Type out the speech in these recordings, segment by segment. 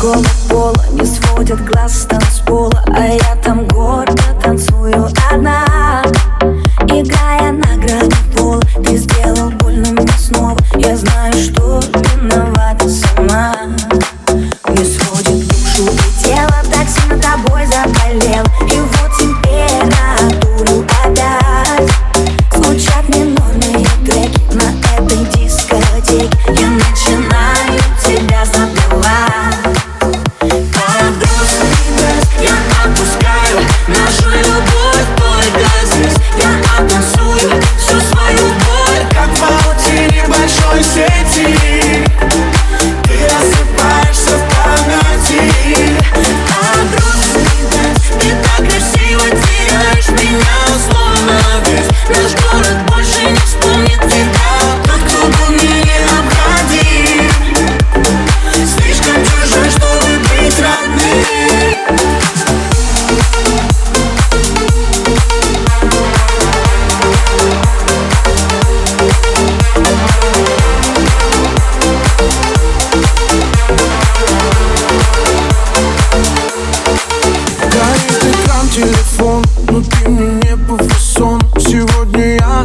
школа пола Не сводят глаз с танцпола А я там гордо танцую одна.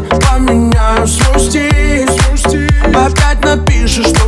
поменяю. Свой стиль Опять напишешь, что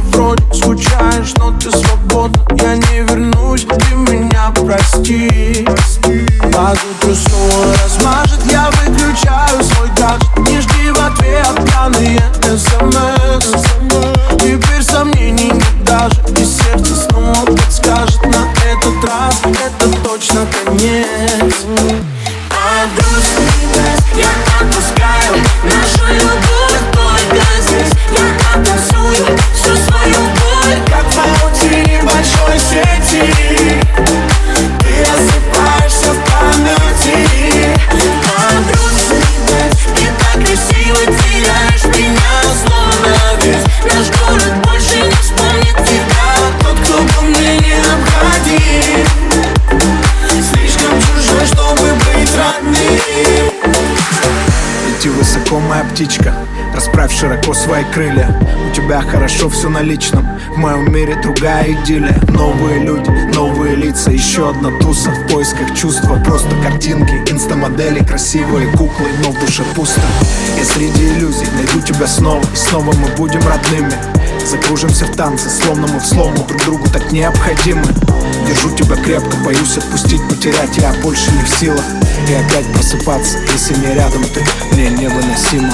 знакомая птичка Расправь широко свои крылья. У тебя хорошо все на личном В моем мире другая идиллия. Новые люди, новые еще одна туса В поисках чувства. Просто картинки Инстамодели, красивые куклы Но в душе пусто. Я среди иллюзий найду тебя снова. И снова мы будем родными. Закружимся в танце, словно мы в слому Друг другу так необходимы. Держу тебя крепко, боюсь отпустить, потерять. Я больше не в силах. И опять просыпаться, если не рядом ты. Мне невыносимо.